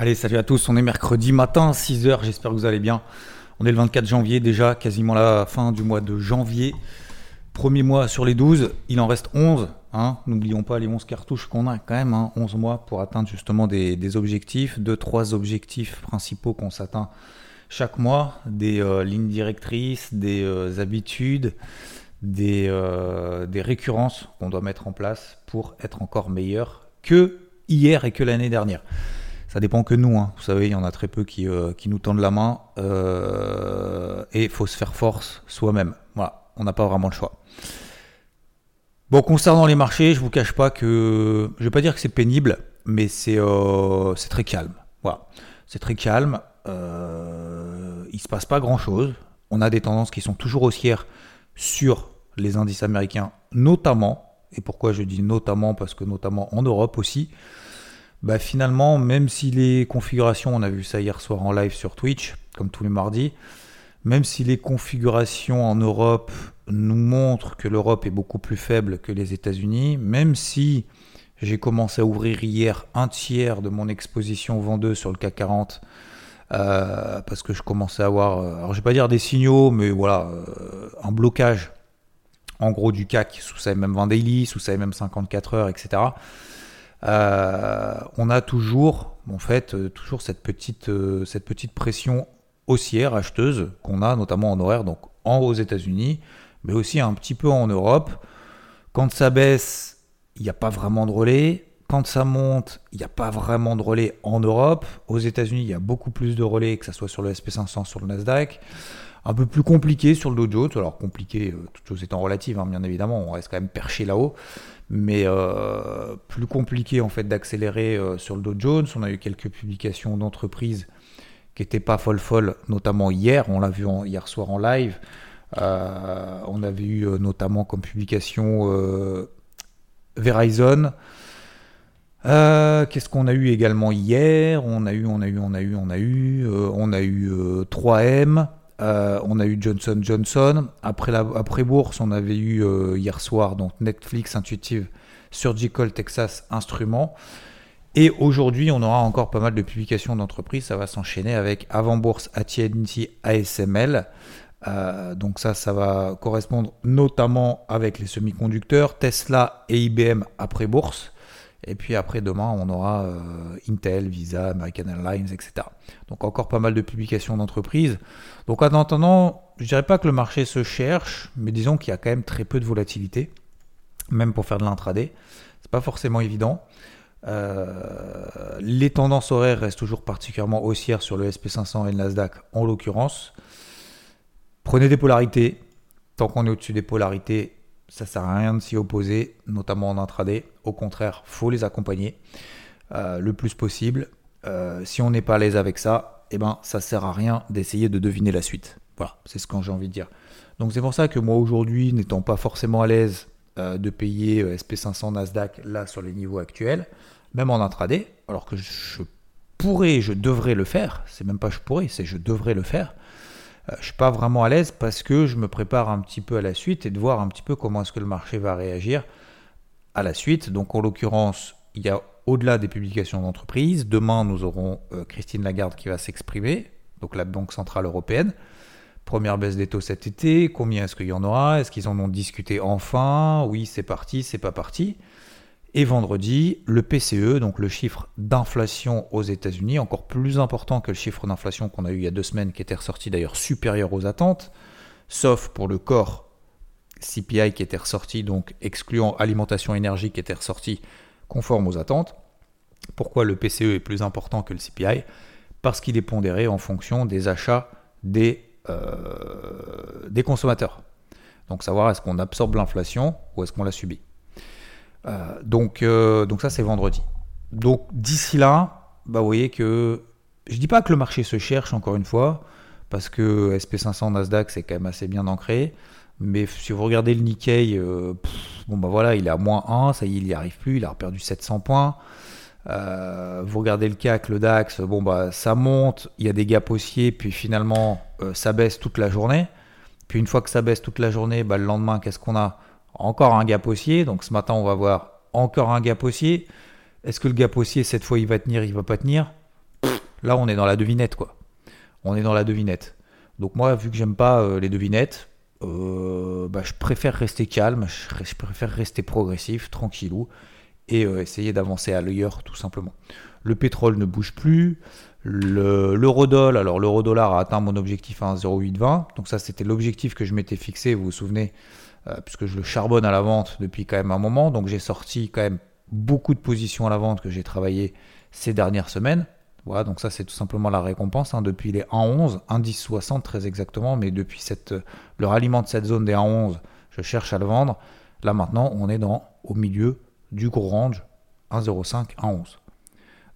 Allez, salut à tous, on est mercredi matin, 6h, j'espère que vous allez bien. On est le 24 janvier déjà, quasiment la fin du mois de janvier. Premier mois sur les 12, il en reste 11. Hein. N'oublions pas les 11 cartouches qu'on a quand même, hein, 11 mois pour atteindre justement des, objectifs. Deux, trois objectifs principaux qu'on s'atteint chaque mois, des euh, lignes directrices, des euh, habitudes, des, euh, des récurrences qu'on doit mettre en place pour être encore meilleur que hier et que l'année dernière. Ça dépend que nous, hein. vous savez, il y en a très peu qui, euh, qui nous tendent la main euh, et il faut se faire force soi-même. Voilà, on n'a pas vraiment le choix. Bon, concernant les marchés, je vous cache pas que je vais pas dire que c'est pénible, mais c'est euh, très calme. Voilà, c'est très calme. Il se passe pas grand chose. On a des tendances qui sont toujours haussières sur les indices américains, notamment. Et pourquoi je dis notamment Parce que notamment en Europe aussi. Bah finalement, même si les configurations, on a vu ça hier soir en live sur Twitch, comme tous les mardis, même si les configurations en Europe nous montrent que l'Europe est beaucoup plus faible que les États-Unis, même si j'ai commencé à ouvrir hier un tiers de mon exposition vendeuse sur le CAC 40, euh, parce que je commençais à avoir, euh, alors je vais pas dire des signaux, mais voilà, euh, un blocage en gros du CAC sous sa MM20 daily, sous sa MM54 heures, etc. Euh, on a toujours, en fait, euh, toujours cette petite, euh, cette petite pression haussière, acheteuse, qu'on a notamment en horaire, donc en aux États-Unis, mais aussi un petit peu en Europe. Quand ça baisse, il n'y a pas vraiment de relais. Quand ça monte, il n'y a pas vraiment de relais en Europe. Aux États-Unis, il y a beaucoup plus de relais, que ce soit sur le SP500, sur le Nasdaq. Un peu plus compliqué sur le Dow Jones. Alors compliqué, toutes choses étant relatives, hein, bien évidemment, on reste quand même perché là-haut. Mais euh, plus compliqué en fait d'accélérer euh, sur le Dow Jones. On a eu quelques publications d'entreprises qui n'étaient pas folles folles, notamment hier. On l'a vu hier soir en live. Euh, on avait eu notamment comme publication Verizon. Qu'est-ce qu'on a eu également hier? On a eu, on a eu, on a eu, on a eu, on a eu euh, 3M. Euh, on a eu Johnson Johnson. Après bourse, on avait eu euh, hier soir donc Netflix Intuitive Surgical Texas Instruments. Et aujourd'hui, on aura encore pas mal de publications d'entreprises. Ça va s'enchaîner avec avant bourse AT&T ASML. Euh, donc ça, ça va correspondre notamment avec les semi-conducteurs, Tesla et IBM après bourse. Et puis après demain, on aura euh, Intel, Visa, American Airlines, etc. Donc encore pas mal de publications d'entreprises. Donc en attendant, je dirais pas que le marché se cherche, mais disons qu'il y a quand même très peu de volatilité, même pour faire de l'intraday. C'est pas forcément évident. Euh, les tendances horaires restent toujours particulièrement haussières sur le SP500 et le Nasdaq en l'occurrence. Prenez des polarités. Tant qu'on est au-dessus des polarités, ça sert à rien de s'y opposer, notamment en intraday. Au contraire, faut les accompagner euh, le plus possible. Euh, si on n'est pas à l'aise avec ça, eh ben, ça sert à rien d'essayer de deviner la suite. Voilà, c'est ce que j'ai envie de dire. Donc c'est pour ça que moi aujourd'hui, n'étant pas forcément à l'aise euh, de payer euh, SP500 Nasdaq là sur les niveaux actuels, même en intraday, alors que je pourrais, je devrais le faire, c'est même pas je pourrais, c'est je devrais le faire. Euh, je suis pas vraiment à l'aise parce que je me prépare un petit peu à la suite et de voir un petit peu comment est-ce que le marché va réagir à la suite. Donc en l'occurrence, il y a au-delà des publications d'entreprise, demain nous aurons euh, Christine Lagarde qui va s'exprimer, donc la Banque Centrale Européenne. Première baisse des taux cet été, combien est-ce qu'il y en aura? Est-ce qu'ils en ont discuté enfin? Oui, c'est parti, c'est pas parti. Et vendredi, le PCE, donc le chiffre d'inflation aux États-Unis, encore plus important que le chiffre d'inflation qu'on a eu il y a deux semaines, qui était ressorti d'ailleurs supérieur aux attentes, sauf pour le corps CPI qui était ressorti, donc excluant alimentation énergie qui était ressorti conforme aux attentes. Pourquoi le PCE est plus important que le CPI Parce qu'il est pondéré en fonction des achats des, euh, des consommateurs. Donc savoir est-ce qu'on absorbe l'inflation ou est-ce qu'on la subit. Euh, donc, euh, donc ça c'est vendredi. Donc d'ici là, bah, vous voyez que je dis pas que le marché se cherche encore une fois, parce que SP500 Nasdaq c'est quand même assez bien ancré. Mais si vous regardez le Nikkei, euh, bon bah voilà, il est à moins 1, ça y est, il n'y arrive plus, il a perdu 700 points. Euh, vous regardez le CAC, le DAX, bon bah ça monte, il y a des gaps haussiers, puis finalement euh, ça baisse toute la journée. Puis une fois que ça baisse toute la journée, bah, le lendemain, qu'est-ce qu'on a? Encore un gap haussier. Donc ce matin, on va voir encore un gap haussier. Est-ce que le gap haussier, cette fois, il va tenir, il va pas tenir? Là, on est dans la devinette, quoi. On est dans la devinette. Donc moi, vu que j'aime pas les devinettes, bah, je préfère rester calme, je, préfère rester progressif, tranquillou, et euh, essayer d'avancer à l'heure tout simplement. Le pétrole ne bouge plus. L'eurodoll, alors l'eurodollar a atteint mon objectif à 1,0820. Donc ça, c'était l'objectif que je m'étais fixé, vous vous souvenez, euh, puisque je le charbonne à la vente depuis quand même un moment. Donc j'ai sorti quand même beaucoup de positions à la vente que j'ai travaillé ces dernières semaines. Donc ça c'est tout simplement la récompense. Hein. Depuis les 1,11, 1,1060 très exactement, mais depuis cette, le ralliement de cette zone des 1,11, je cherche à le vendre. Là maintenant, on est dans, au milieu du gros range 1,05, 1,11.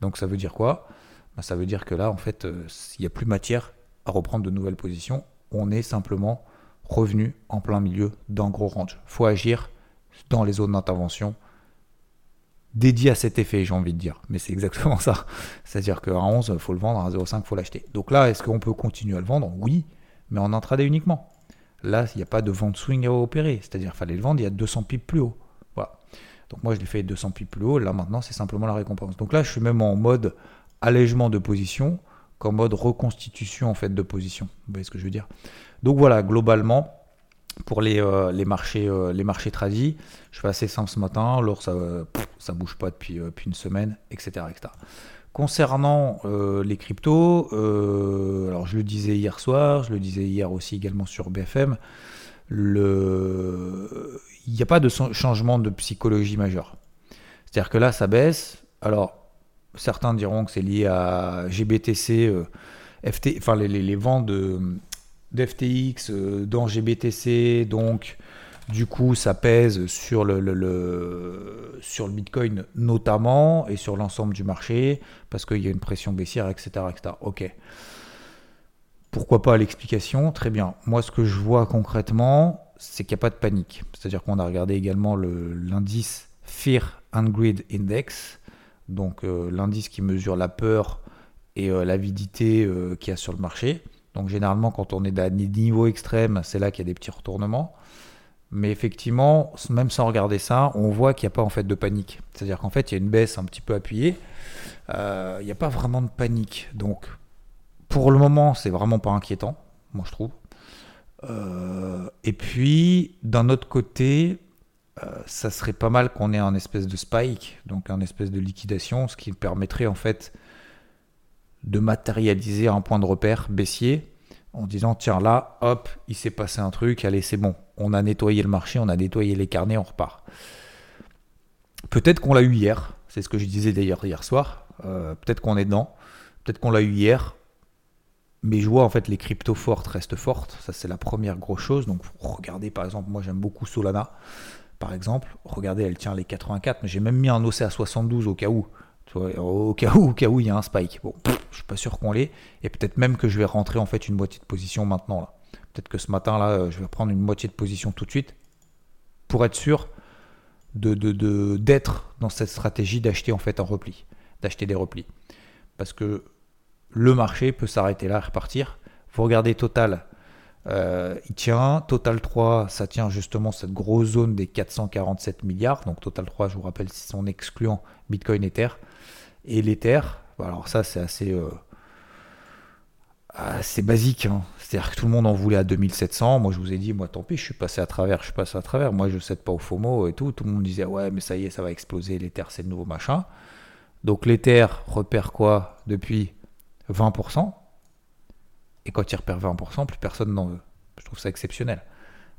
Donc ça veut dire quoi? Ben, Ça veut dire que là, en fait, euh, il n'y a plus matière à reprendre de nouvelles positions. On est simplement revenu en plein milieu d'un gros range. Il faut agir dans les zones d'intervention dédié à cet effet, j'ai envie de dire. Mais c'est exactement ça. C'est-à-dire qu'à 11, il faut le vendre, à 0,5, il faut l'acheter. Donc là, est-ce qu'on peut continuer à le vendre? Oui, mais en intraday uniquement. Là, il n'y a pas de vente swing à opérer. C'est-à-dire qu'il fallait le vendre, il y a 200 pips plus haut. Voilà. Donc moi, je l'ai fait 200 pips plus haut. Là, maintenant, c'est simplement la récompense. Donc là, je suis même en mode allègement de position qu'en mode reconstitution en fait de position. Vous voyez ce que je veux dire? Donc voilà, globalement, pour les, euh, les marchés, euh, les marchés tradis. Je fais assez simple ce matin. L'or, ça ne ça bouge pas depuis, euh, depuis, une semaine, etc. etc. Concernant les cryptos, alors je le disais hier soir, je le disais hier aussi également sur BFM, le... il n'y a pas de changement de psychologie majeur. C'est-à-dire que là, ça baisse. Alors, certains diront que c'est lié à GBTC, FT, enfin les, les, de d'FTX euh, dans GBTC, donc du coup ça pèse sur le, Bitcoin notamment et sur l'ensemble du marché parce qu'il y a une pression baissière, etc. Ok. Pourquoi pas l'explication? Très bien. Moi ce que je vois concrètement, c'est qu'il n'y a pas de panique. C'est-à-dire qu'on a regardé également l'indice Fear and Greed Index, donc euh, l'indice qui mesure la peur et euh, l'avidité qu'il y a sur le marché. Donc généralement, quand on est à des niveaux extrêmes, c'est là qu'il y a des petits retournements. Mais effectivement, même sans regarder ça, on voit qu'il n'y a pas en fait de panique. C'est-à-dire qu'en fait, il y a une baisse un petit peu appuyée. Euh, il n'y a pas vraiment de panique. Donc, pour le moment, c'est vraiment pas inquiétant, moi je trouve. Euh, et puis, d'un autre côté, euh, ça serait pas mal qu'on ait un espèce de spike, donc un espèce de liquidation, ce qui permettrait en fait de matérialiser un point de repère baissier en disant tiens là, hop, il s'est passé un truc, allez c'est bon, on a nettoyé le marché, on a nettoyé les carnets, on repart. Peut-être qu'on l'a eu hier, c'est ce que je disais d'ailleurs hier soir, euh, peut-être qu'on est dedans, peut-être qu'on l'a eu hier, mais je vois en fait les cryptos fortes restent fortes, ça c'est la première grosse chose, donc regardez par exemple, moi j'aime beaucoup Solana, par exemple, regardez elle tient les 84, mais j'ai même mis un OC à 72 au cas où, au cas où, au cas où il y a un spike. Bon, je suis pas sûr qu'on l'ait. Et peut-être même que je vais rentrer en fait une moitié de position maintenant. Peut-être que ce matin là, je vais prendre une moitié de position tout de suite pour être sûr de, d'être dans cette stratégie d'acheter en fait un repli, d'acheter des replis. Parce que le marché peut s'arrêter là repartir. Vous regardez Total, euh, il tient. Total 3, ça tient justement cette grosse zone des 447 milliards. Donc Total 3, je vous rappelle, c'est son excluant Bitcoin Ether. Et l'Ether, alors ça c'est assez, euh, basique. Hein. C'est-à-dire que tout le monde en voulait à 2700. Moi je vous ai dit, moi tant pis, je suis passé à travers, je suis passé à travers. Moi je ne cède pas au FOMO et tout. Tout le monde disait, ouais mais ça y est, ça va exploser, l'Ether c'est le nouveau machin. Donc l'Ether repère quoi depuis 20% et quand il repère 20%, plus personne n'en veut. Je trouve ça exceptionnel.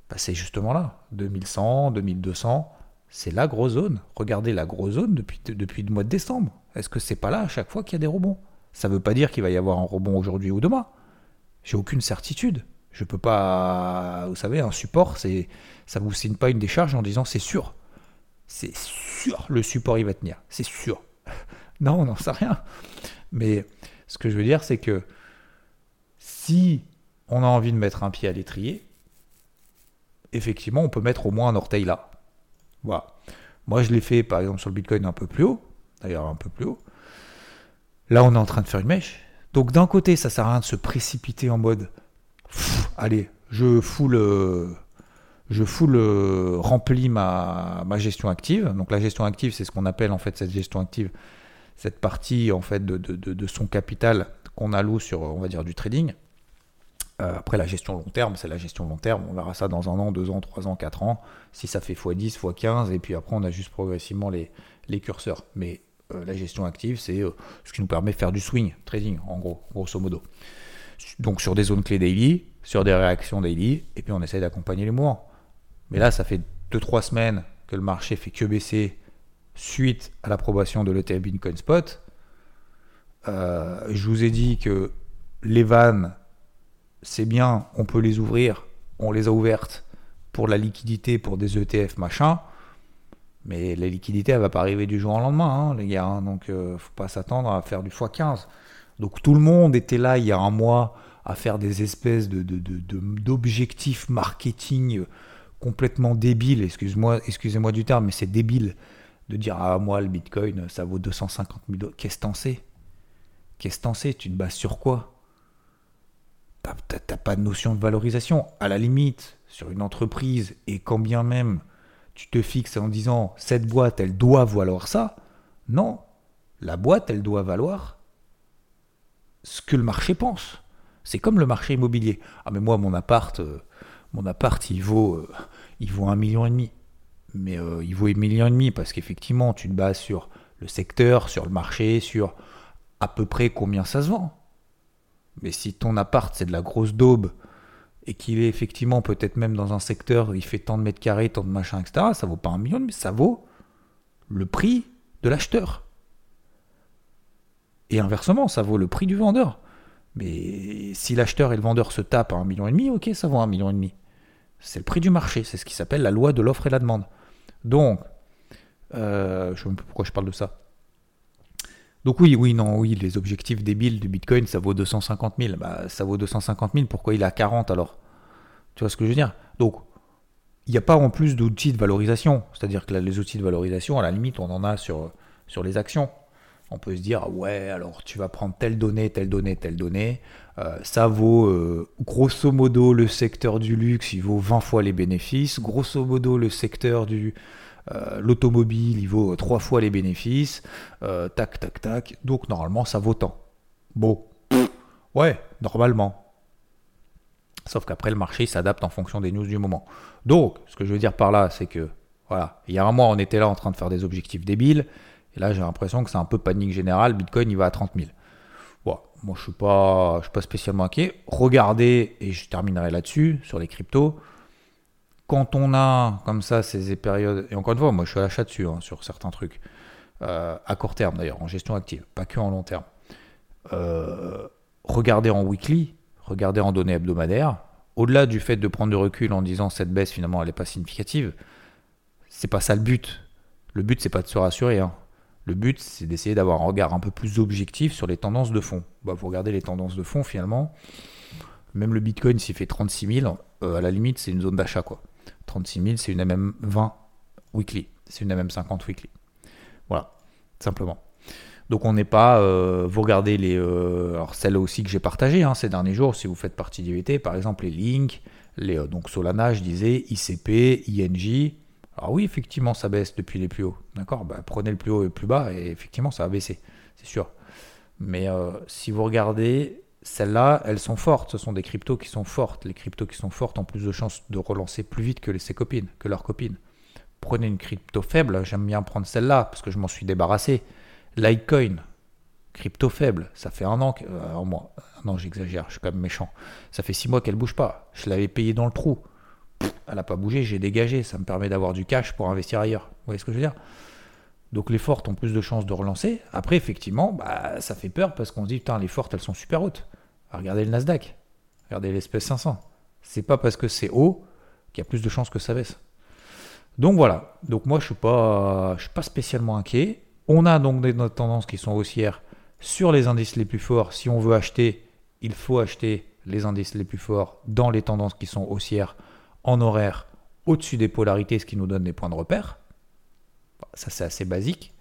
Bah, c'est justement là, 2100, 2200, c'est la grosse zone. Regardez la grosse zone depuis, depuis le mois de décembre. Est-ce que c'est pas là à chaque fois qu'il y a des rebonds? Ça ne veut pas dire qu'il va y avoir un rebond aujourd'hui ou demain. J'ai aucune certitude. Je peux pas. Vous savez, un support, c'est ça vous signe pas une décharge en disant c'est sûr. C'est sûr, le support il va tenir. C'est sûr. Non, on n'en sait rien. Mais ce que je veux dire, c'est que si on a envie de mettre un pied à l'étrier, effectivement, on peut mettre au moins un orteil là. Voilà. Moi, je l'ai fait, par exemple, sur le Bitcoin un peu plus haut. D'ailleurs, un peu plus haut. Là, on est en train de faire une mèche. Donc, d'un côté, ça sert à rien de se précipiter en mode allez, je fous le. Je remplis ma, gestion active. Donc la gestion active, c'est ce qu'on appelle en fait cette gestion active, cette partie en fait de, de, de son capital qu'on alloue sur, on va dire, du trading. Euh, après, la gestion long terme, c'est la gestion long terme. On verra ça dans un an, deux ans, trois ans, quatre ans. Si ça fait x10, x15, et puis après, on ajuste progressivement les, les curseurs. Mais euh, la gestion active, c'est euh, ce qui nous permet de faire du swing trading, en gros, grosso modo. Donc sur des zones clés daily, sur des réactions daily, et puis on essaye d'accompagner les mouvements. Mais là, ça fait 2-3 semaines que le marché fait que baisser suite à l'approbation de l'ETF Bitcoin Spot. je vous ai dit que les vannes c'est bien, on peut les ouvrir, on les a ouvertes pour la liquidité, pour des ETF, machin. Mais la liquidité, elle va pas arriver du jour au lendemain, hein, les gars. Hein. donc, euh, faut pas s'attendre à faire du x15. Donc, tout le monde était là il y a un mois à faire des espèces de, d'objectifs marketing complètement débiles. Excuse-moi, excusez-moi du terme, mais c'est débile de dire ah moi le Bitcoin ça vaut 250 000 dollars. Qu'est-ce que t'en sais? Qu'est-ce que t'en sais? Tu te bases sur quoi? T'as pas de notion de valorisation. À la limite, sur une entreprise, et quand bien même tu te fixes en disant cette boîte, elle doit valoir ça, non, la boîte, elle doit valoir ce que le marché pense. C'est comme le marché immobilier. Ah mais moi, mon appart, euh, mon appart, il vaut, euh, il vaut un million et demi. Mais euh, il vaut un million et demi parce qu'effectivement, tu te bases sur le secteur, sur le marché, sur à peu près combien ça se vend. Mais si ton appart, c'est de la grosse daube, et qu'il est effectivement peut-être même dans un secteur, il fait tant de mètres carrés, tant de machins, etc., ça vaut pas un million, mais ça vaut le prix de l'acheteur. Et inversement, ça vaut le prix du vendeur. Mais si l'acheteur et le vendeur se tapent à un million et demi, ok, ça vaut un million et demi. C'est le prix du marché, c'est ce qui s'appelle la loi de l'offre et la demande. Donc, euh, je ne sais pas pourquoi je parle de ça. Donc oui, oui, non, oui, les objectifs débiles du Bitcoin, ça vaut 250 000. Bah, ça vaut 250 000, pourquoi il est à 40 alors? Tu vois ce que je veux dire? Donc, il n'y a pas en plus d'outils de valorisation. C'est-à-dire que les outils de valorisation, à la limite, on en a sur, sur les actions. On peut se dire, ouais, alors tu vas prendre telle donnée, telle donnée, telle donnée. Euh, ça vaut, euh, grosso modo, le secteur du luxe, il vaut 20 fois les bénéfices. Grosso modo, le secteur du, euh, l'automobile, il vaut trois fois les bénéfices. Euh, tac, tac, tac. Donc normalement, ça vaut tant. Bon. Ouais, normalement. Sauf qu'après, le marché s'adapte en fonction des news du moment. Donc, ce que je veux dire par là, c'est que, voilà, il y a un mois, on était là en train de faire des objectifs débiles. Et là, j'ai l'impression que c'est un peu panique générale. Bitcoin, il va à 30 000. Bon, moi, je je suis pas spécialement inquiet. Regardez, et je terminerai là-dessus, sur les cryptos quand on a comme ça ces périodes, et encore une fois, moi je suis à l'achat dessus hein, sur certains trucs, euh, à court terme d'ailleurs, en gestion active, pas que en long terme. Euh, regardez en weekly, regardez en données hebdomadaires, au-delà du fait de prendre du recul en disant cette baisse finalement elle n'est pas significative, c'est pas ça le but. Le but c'est pas de se rassurer. Hein. Le but c'est d'essayer d'avoir un regard un peu plus objectif sur les tendances de fond. Bah, vous regardez les tendances de fond finalement, même le Bitcoin s'il fait 36 000, euh, à la limite c'est une zone d'achat quoi. 36 000, c'est une MM20 weekly. C'est une MM50 weekly. Voilà, simplement. Donc on n'est pas, euh, vous regardez les, euh, alors celles aussi que j'ai partagées hein, ces derniers jours, si vous faites partie d'IVT, par exemple les links, les, euh, donc Solana, je disais, ICP, ING. Alors oui, effectivement, ça baisse depuis les plus hauts. D'accord? Bah, Prenez le plus haut et le plus bas, et effectivement, ça va baisser, c'est sûr. Mais si vous regardez celles-là, elles sont fortes. Ce sont des cryptos qui sont fortes. Les cryptos qui sont fortes ont plus de chances de relancer plus vite que ses copines, que leurs copines. Prenez une crypto faible. J'aime bien prendre celle-là parce que je m'en suis débarrassé. Litecoin, crypto faible. Ça fait un an que. Euh, non, j'exagère. Je suis quand même méchant. Ça fait six mois qu'elle bouge pas. Je l'avais payée dans le trou. elle n'a pas bougé. J'ai dégagé. Ça me permet d'avoir du cash pour investir ailleurs. Vous voyez ce que je veux dire? Donc les fortes ont plus de chances de relancer. Après, effectivement, bah, ça fait peur parce qu'on se dit, putain, les fortes, elles sont super hautes. Regardez le Nasdaq, regardez l'espèce 500. C'est pas parce que c'est haut qu'il y a plus de chances que ça baisse. Donc voilà. Donc moi, je suis je suis pas spécialement inquiet. On a donc des tendances qui sont haussières sur les indices les plus forts. Si on veut acheter, il faut acheter les indices les plus forts dans les tendances qui sont haussières en horaire au-dessus des polarités, ce qui nous donne des points de repère. Ça, c'est assez basique,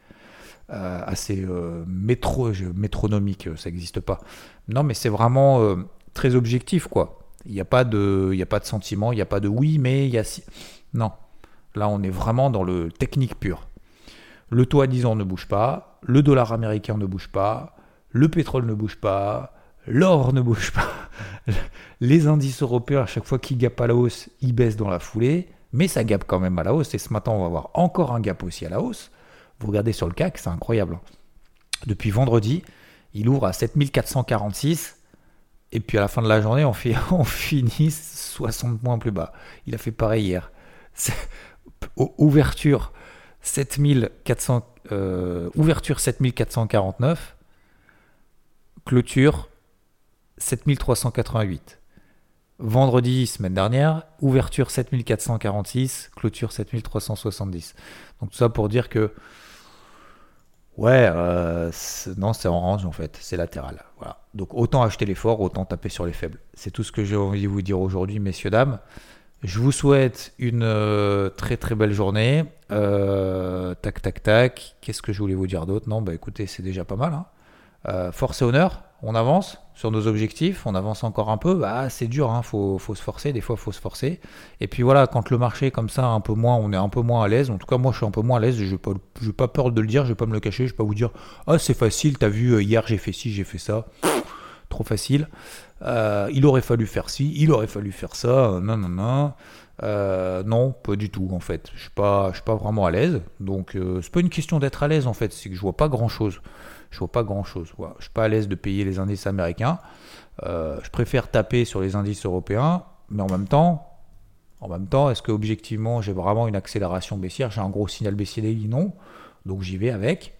euh, assez euh, métro, métronomique, ça n'existe pas. Non, mais c'est vraiment euh, très objectif, quoi. Il n'y a, pas de, il a pas de sentiment, il n'y a pas de oui, mais il y a si. Non. Là, on est vraiment dans le technique pur. Le taux à 10 ans ne bouge pas, le dollar américain ne bouge pas, le pétrole ne bouge pas, l'or ne bouge pas. Les indices européens, à chaque fois qu'ils gapent à la hausse, ils baissent dans la foulée, mais ça gape quand même à la hausse. Et ce matin, on va avoir encore un gap aussi à la hausse. Vous regardez sur le CAC, c'est incroyable. Depuis vendredi, il ouvre à 7446. Et puis à la fin de la journée, on finit 60 points plus bas. Il a fait pareil hier. Ouverture 7400, euh, ouverture 7449, clôture 7388. Vendredi, semaine dernière, ouverture 7446, clôture 7370. Donc tout ça pour dire que, ouais, euh, non, c'est orange en fait, c'est latéral. Voilà. Donc autant acheter les forts, autant taper sur les faibles. C'est tout ce que j'ai envie de vous dire aujourd'hui, messieurs, dames. Je vous souhaite une euh, très très belle journée. Euh, tac tac tac. Qu'est-ce que je voulais vous dire d'autre? Non, bah écoutez, c'est déjà pas mal. Hein. Force et honneur, on avance sur nos objectifs, on avance encore un peu. Bah, c'est dur, hein, faut, faut, se forcer, des fois faut se forcer. Et puis voilà, quand le marché est comme ça, un peu moins, on est un peu moins à l'aise. En tout cas, moi je suis un peu moins à l'aise. Je n'ai pas, peur de le dire, je vais pas me le cacher, je vais pas vous dire Ah, c'est facile, t'as vu, hier j'ai fait ci, j'ai fait ça. trop facile. Euh, il aurait fallu faire ci, il aurait fallu faire ça, non, non, non. Euh, non, pas du tout en fait. Je suis suis pas vraiment à l'aise. Donc euh, c'est pas une question d'être à l'aise en fait, c'est que je vois pas grand chose. Je vois pas grand chose. Voilà. Je suis pas à l'aise de payer les indices américains. je préfère taper sur les indices européens, mais en même temps, en même temps, est-ce que objectivement j'ai vraiment une accélération baissière? J'ai un gros signal baissier daily? Non. Donc j'y vais avec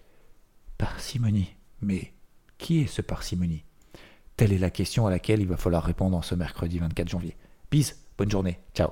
parcimonie. Mais qui est ce parcimonie? Telle est la question à laquelle il va falloir répondre ce mercredi 24 janvier. Peace, bonne journée, ciao.